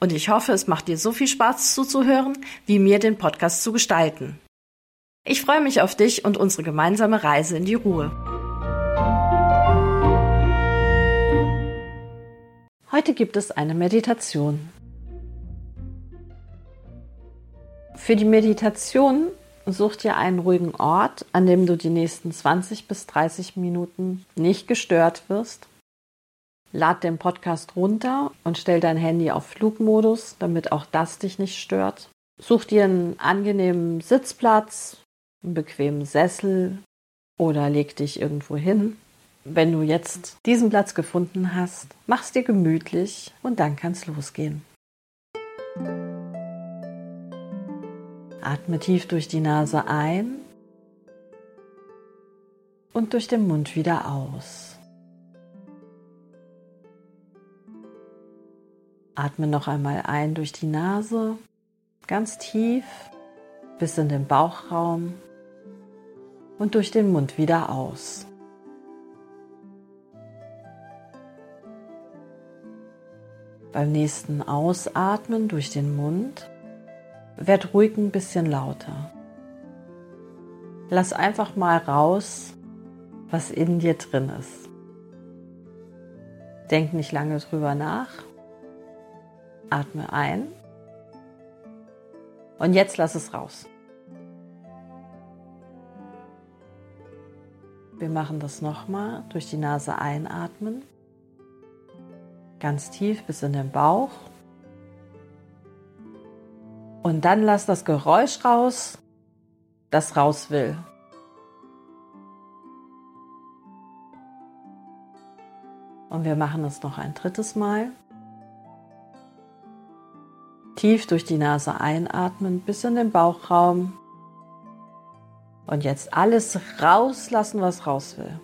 Und ich hoffe, es macht dir so viel Spaß zuzuhören, wie mir den Podcast zu gestalten. Ich freue mich auf dich und unsere gemeinsame Reise in die Ruhe. Heute gibt es eine Meditation. Für die Meditation such dir einen ruhigen Ort, an dem du die nächsten 20 bis 30 Minuten nicht gestört wirst Lad den Podcast runter und stell dein Handy auf Flugmodus, damit auch das dich nicht stört. Such dir einen angenehmen Sitzplatz, einen bequemen Sessel oder leg dich irgendwo hin. Wenn du jetzt diesen Platz gefunden hast, mach's dir gemütlich und dann kann's losgehen. Atme tief durch die Nase ein und durch den Mund wieder aus. Atme noch einmal ein durch die Nase, ganz tief bis in den Bauchraum und durch den Mund wieder aus. Beim nächsten Ausatmen durch den Mund werd ruhig ein bisschen lauter. Lass einfach mal raus, was in dir drin ist. Denk nicht lange drüber nach Atme ein. Und jetzt lass es raus. Wir machen das nochmal durch die Nase einatmen. Ganz tief bis in den Bauch. Und dann lass das Geräusch raus, das raus will. Und wir machen es noch ein drittes Mal. Tief durch die Nase einatmen bis in den Bauchraum. Und jetzt alles rauslassen, was raus will.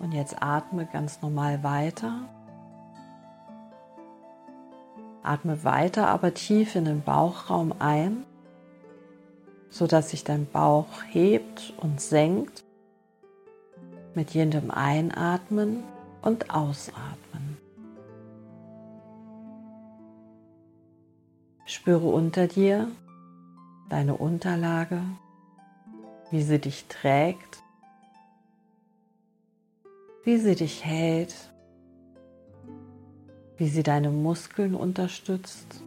Und jetzt atme ganz normal weiter. Atme weiter, aber tief in den Bauchraum ein, sodass sich dein Bauch hebt und senkt mit jedem Einatmen und Ausatmen. Spüre unter dir deine Unterlage, wie sie dich trägt, wie sie dich hält, wie sie deine Muskeln unterstützt.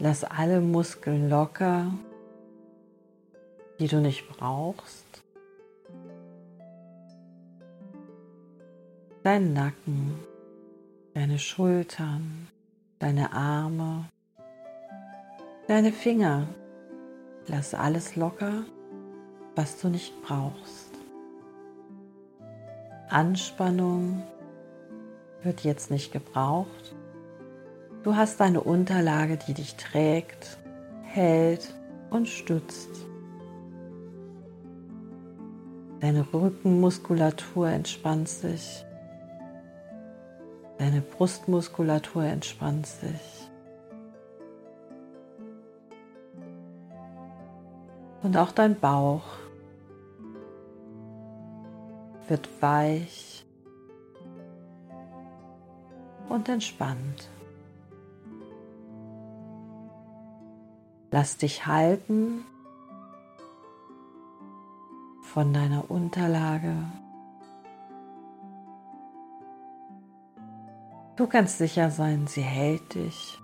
Lass alle Muskeln locker die du nicht brauchst. Dein Nacken, deine Schultern, deine Arme, deine Finger. Lass alles locker, was du nicht brauchst. Anspannung wird jetzt nicht gebraucht. Du hast eine Unterlage, die dich trägt, hält und stützt. Deine Rückenmuskulatur entspannt sich. Deine Brustmuskulatur entspannt sich. Und auch dein Bauch wird weich und entspannt. Lass dich halten von deiner Unterlage. Du kannst sicher sein, sie hält dich.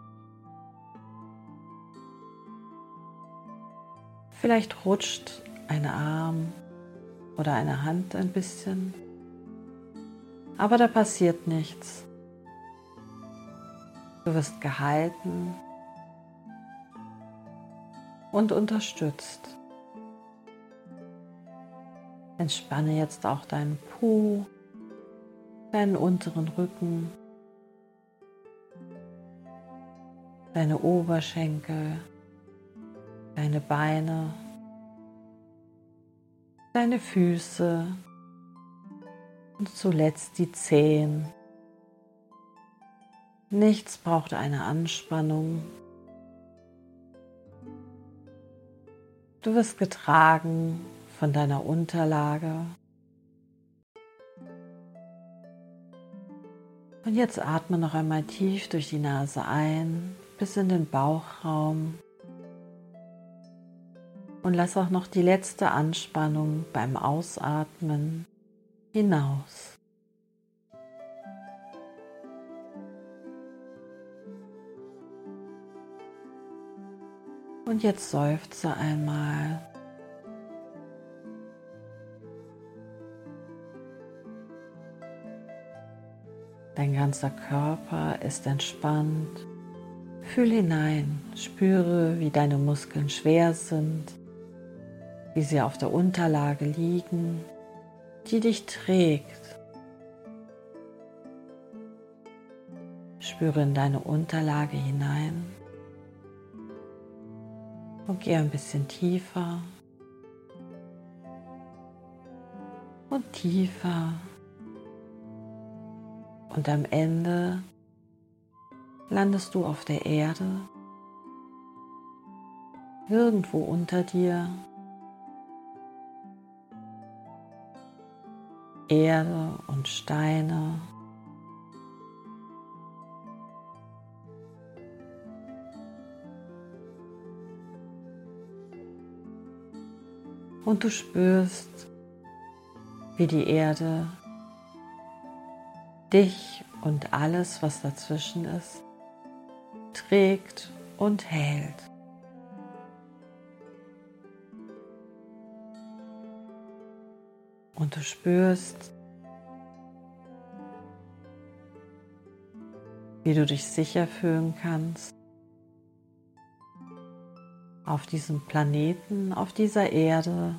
Vielleicht rutscht ein Arm oder eine Hand ein bisschen, aber da passiert nichts. Du wirst gehalten und unterstützt. Entspanne jetzt auch deinen Po, deinen unteren Rücken, deine Oberschenkel, deine Beine, deine Füße und zuletzt die Zehen. Nichts braucht eine Anspannung. Du wirst getragen von deiner Unterlage. Und jetzt atme noch einmal tief durch die Nase ein bis in den Bauchraum und lass auch noch die letzte Anspannung beim Ausatmen hinaus. Und jetzt seufze einmal. Dein ganzer Körper ist entspannt. Fühl hinein, spüre, wie deine Muskeln schwer sind, wie sie auf der Unterlage liegen, die dich trägt. Spüre in deine Unterlage hinein und geh ein bisschen tiefer und tiefer. Und am Ende landest du auf der Erde, irgendwo unter dir. Erde und Steine. Und du spürst, wie die Erde dich und alles, was dazwischen ist, trägt und hält. Und du spürst, wie du dich sicher fühlen kannst auf diesem Planeten, auf dieser Erde,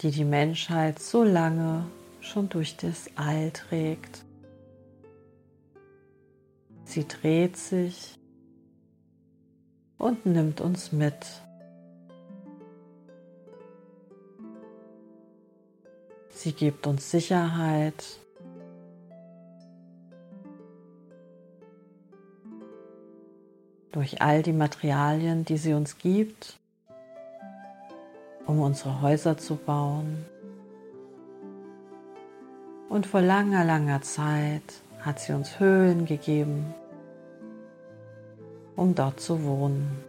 die die Menschheit so lange schon durch das All trägt. Sie dreht sich und nimmt uns mit. Sie gibt uns Sicherheit. Durch all die Materialien, die sie uns gibt, um unsere Häuser zu bauen. Und vor langer, langer Zeit hat sie uns Höhlen gegeben, um dort zu wohnen.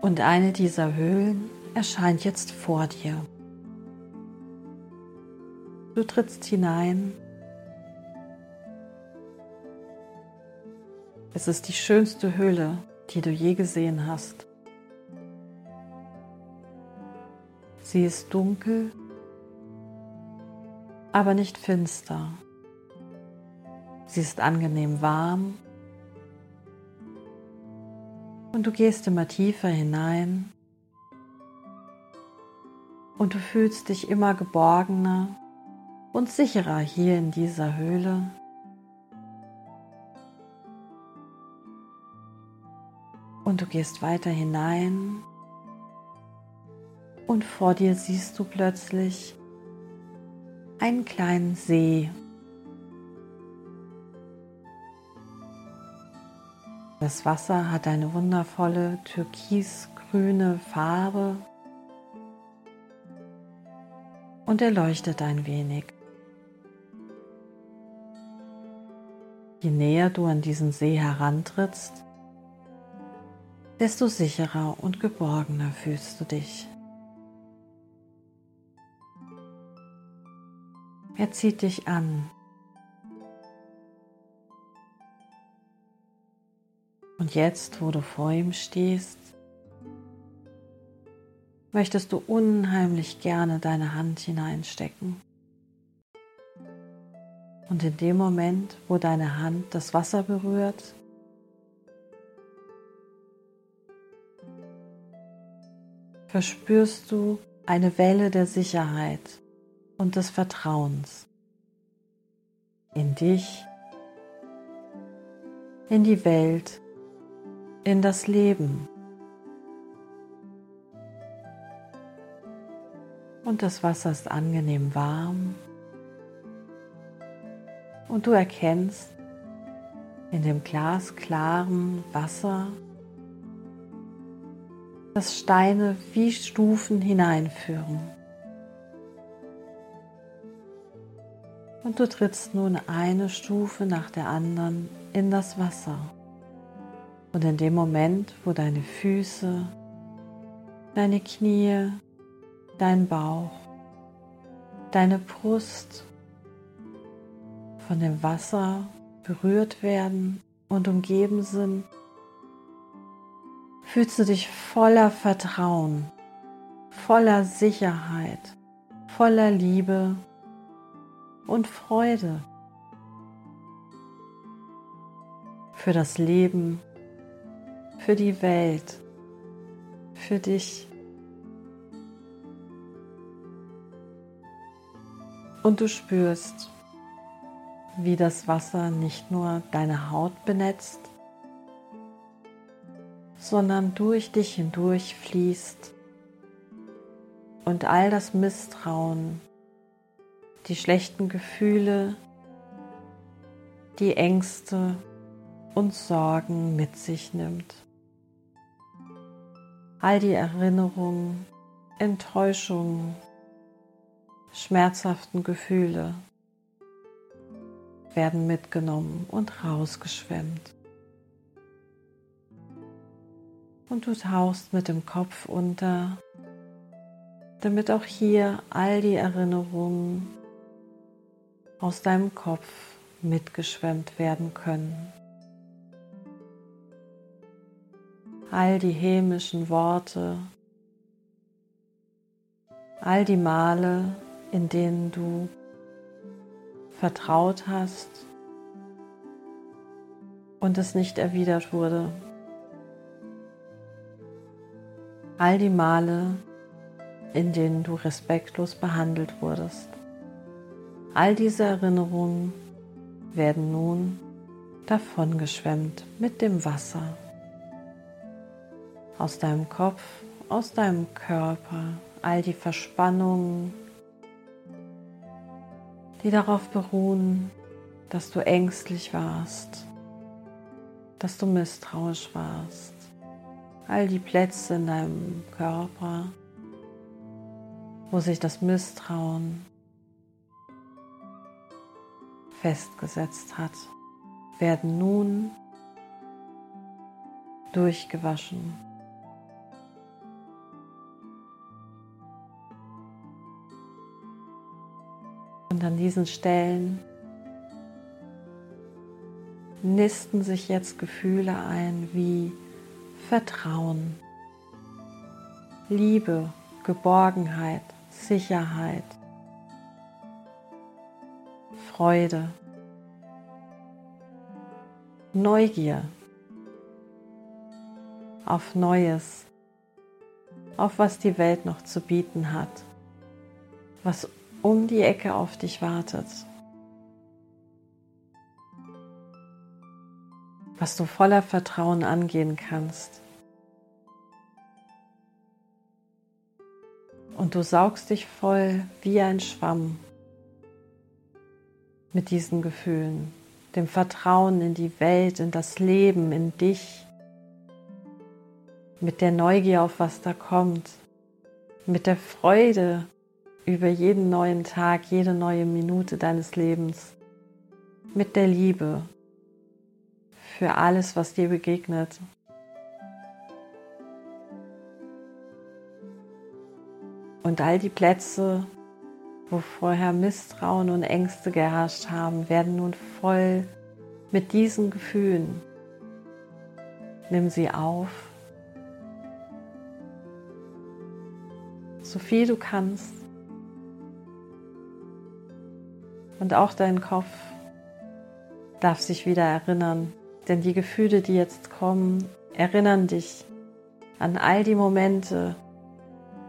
Und eine dieser Höhlen erscheint jetzt vor dir. Du trittst hinein. Es ist die schönste Höhle, die du je gesehen hast. Sie ist dunkel aber nicht finster. Sie ist angenehm warm und du gehst immer tiefer hinein und du fühlst dich immer geborgener und sicherer hier in dieser Höhle. Und du gehst weiter hinein und vor dir siehst du plötzlich einen kleinen See. Das Wasser hat eine wundervolle türkisgrüne Farbe und er leuchtet ein wenig. Je näher du an diesen See herantrittst, desto sicherer und geborgener fühlst du dich. Er zieht dich an. Und jetzt, wo du vor ihm stehst, möchtest du unheimlich gerne deine Hand hineinstecken. Und in dem Moment, wo deine Hand das Wasser berührt, verspürst du eine Welle der Sicherheit und des Vertrauens in dich, in die Welt, in das Leben. Und das Wasser ist angenehm warm. Und du erkennst in dem glasklaren Wasser, dass Steine wie Stufen hineinführen. Und du trittst nun eine Stufe nach der anderen in das Wasser. Und in dem Moment, wo deine Füße, deine Knie, dein Bauch, deine Brust von dem Wasser berührt werden und umgeben sind, fühlst du dich voller Vertrauen, voller Sicherheit, voller Liebe und Freude für das Leben, für die Welt, für dich. Und du spürst, wie das Wasser nicht nur deine Haut benetzt, sondern durch dich hindurch fließt und all das Misstrauen, die schlechten Gefühle, die Ängste und Sorgen mit sich nimmt. All die Erinnerungen, Enttäuschungen, schmerzhaften Gefühle werden mitgenommen und rausgeschwemmt. Und du tauchst mit dem Kopf unter, damit auch hier all die Erinnerungen aus deinem Kopf mitgeschwemmt werden können. All die hämischen Worte, all die Male, in denen du vertraut hast und es nicht erwidert wurde. All die Male, in denen du respektlos behandelt wurdest. All diese Erinnerungen werden nun davongeschwemmt mit dem Wasser. Aus deinem Kopf, aus deinem Körper, all die Verspannungen, die darauf beruhen, dass du ängstlich warst, dass du misstrauisch warst. All die Plätze in deinem Körper, wo sich das Misstrauen festgesetzt hat, werden nun durchgewaschen. Und an diesen Stellen nisten sich jetzt Gefühle ein wie Vertrauen, Liebe, Geborgenheit, Sicherheit, Freude, Neugier auf Neues, auf was die Welt noch zu bieten hat, was um die Ecke auf dich wartet. Was du voller Vertrauen angehen kannst. Und du saugst dich voll wie ein Schwamm mit diesen Gefühlen, dem Vertrauen in die Welt, in das Leben, in dich, mit der Neugier auf was da kommt, mit der Freude über jeden neuen Tag, jede neue Minute deines Lebens mit der Liebe für alles, was dir begegnet. Und all die Plätze, wo vorher Misstrauen und Ängste geherrscht haben, werden nun voll mit diesen Gefühlen. Nimm sie auf, so viel du kannst. Und auch dein Kopf darf sich wieder erinnern, denn die Gefühle, die jetzt kommen, erinnern dich an all die Momente,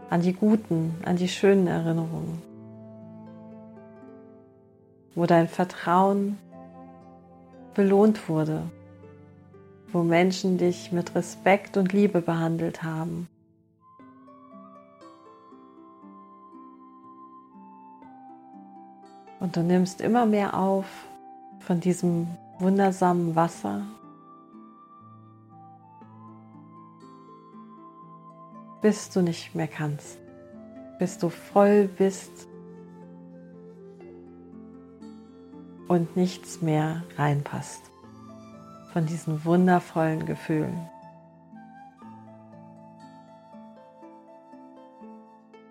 an die guten, an die schönen Erinnerungen, wo dein Vertrauen belohnt wurde, wo Menschen dich mit Respekt und Liebe behandelt haben. Und du nimmst immer mehr auf von diesem wundersamen Wasser. Bis du nicht mehr kannst, bis du voll bist und nichts mehr reinpasst von diesen wundervollen Gefühlen.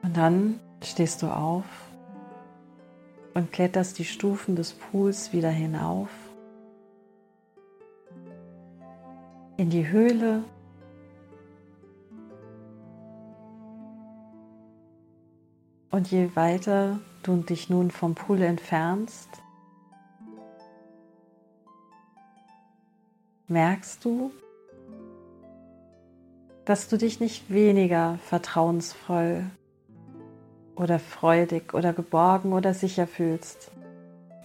Und dann stehst du auf und kletterst die Stufen des Pools wieder hinauf in die Höhle. Und je weiter du dich nun vom Pool entfernst, merkst du, dass du dich nicht weniger vertrauensvoll oder freudig oder geborgen oder sicher fühlst.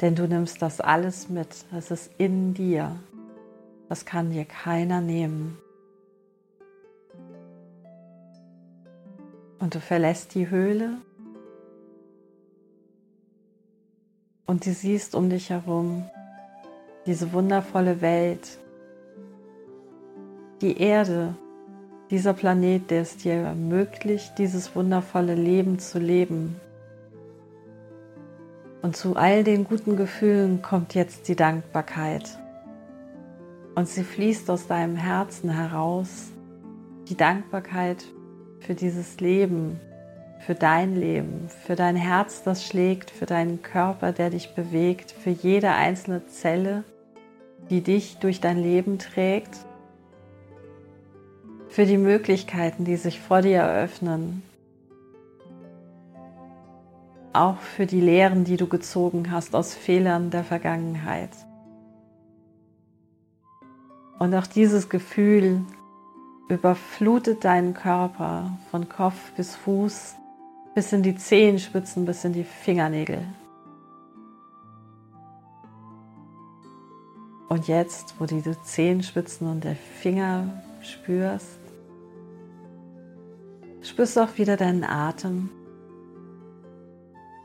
Denn du nimmst das alles mit. Das ist in dir. Das kann dir keiner nehmen. Und du verlässt die Höhle und du siehst um dich herum diese wundervolle Welt, die Erde, dieser Planet, der es dir ermöglicht, dieses wundervolle Leben zu leben. Und zu all den guten Gefühlen kommt jetzt die Dankbarkeit. Und sie fließt aus deinem Herzen heraus. Die Dankbarkeit für dieses Leben, für dein Leben, für dein Herz, das schlägt, für deinen Körper, der dich bewegt, für jede einzelne Zelle, die dich durch dein Leben trägt für die Möglichkeiten, die sich vor dir eröffnen. Auch für die Lehren, die du gezogen hast aus Fehlern der Vergangenheit. Und auch dieses Gefühl überflutet deinen Körper von Kopf bis Fuß, bis in die Zehenspitzen, bis in die Fingernägel. Und jetzt, wo du die Zehenspitzen und der Finger spürst, Spürst auch wieder deinen Atem,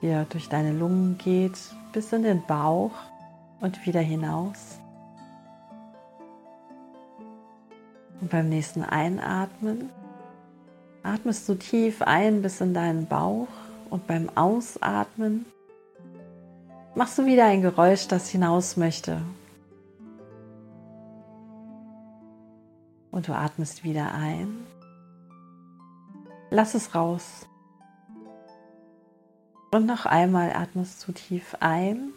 wie er durch deine Lungen geht, bis in den Bauch und wieder hinaus. Und beim nächsten Einatmen atmest du tief ein bis in deinen Bauch und beim Ausatmen machst du wieder ein Geräusch, das hinaus möchte. Und du atmest wieder ein Lass es raus. Und noch einmal atmest du tief ein,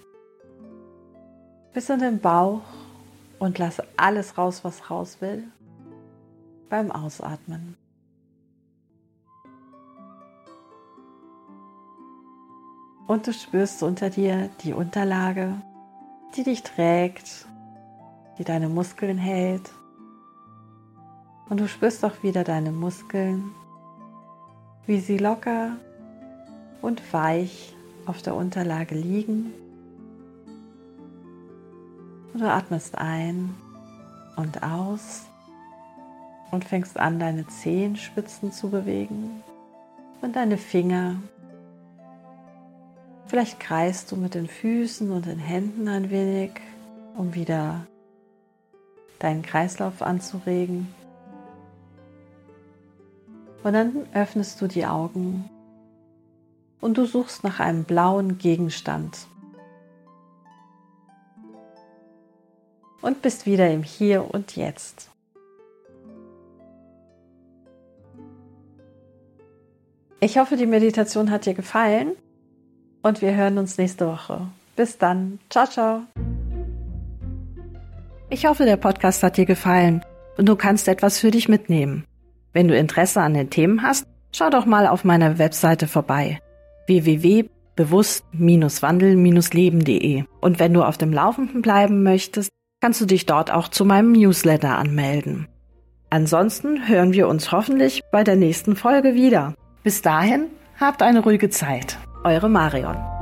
bis in den Bauch und lass alles raus, was raus will, beim Ausatmen. Und du spürst unter dir die Unterlage, die dich trägt, die deine Muskeln hält. Und du spürst auch wieder deine Muskeln, wie sie locker und weich auf der Unterlage liegen. Und du atmest ein und aus und fängst an, deine Zehenspitzen zu bewegen und deine Finger. Vielleicht kreist du mit den Füßen und den Händen ein wenig, um wieder deinen Kreislauf anzuregen. Und dann öffnest du die Augen und du suchst nach einem blauen Gegenstand. Und bist wieder im Hier und Jetzt. Ich hoffe, die Meditation hat dir gefallen und wir hören uns nächste Woche. Bis dann. Ciao, ciao. Ich hoffe, der Podcast hat dir gefallen und du kannst etwas für dich mitnehmen. Wenn du Interesse an den Themen hast, schau doch mal auf meiner Webseite vorbei www.bewusst-wandel-leben.de. Und wenn du auf dem Laufenden bleiben möchtest, kannst du dich dort auch zu meinem Newsletter anmelden. Ansonsten hören wir uns hoffentlich bei der nächsten Folge wieder. Bis dahin, habt eine ruhige Zeit. Eure Marion.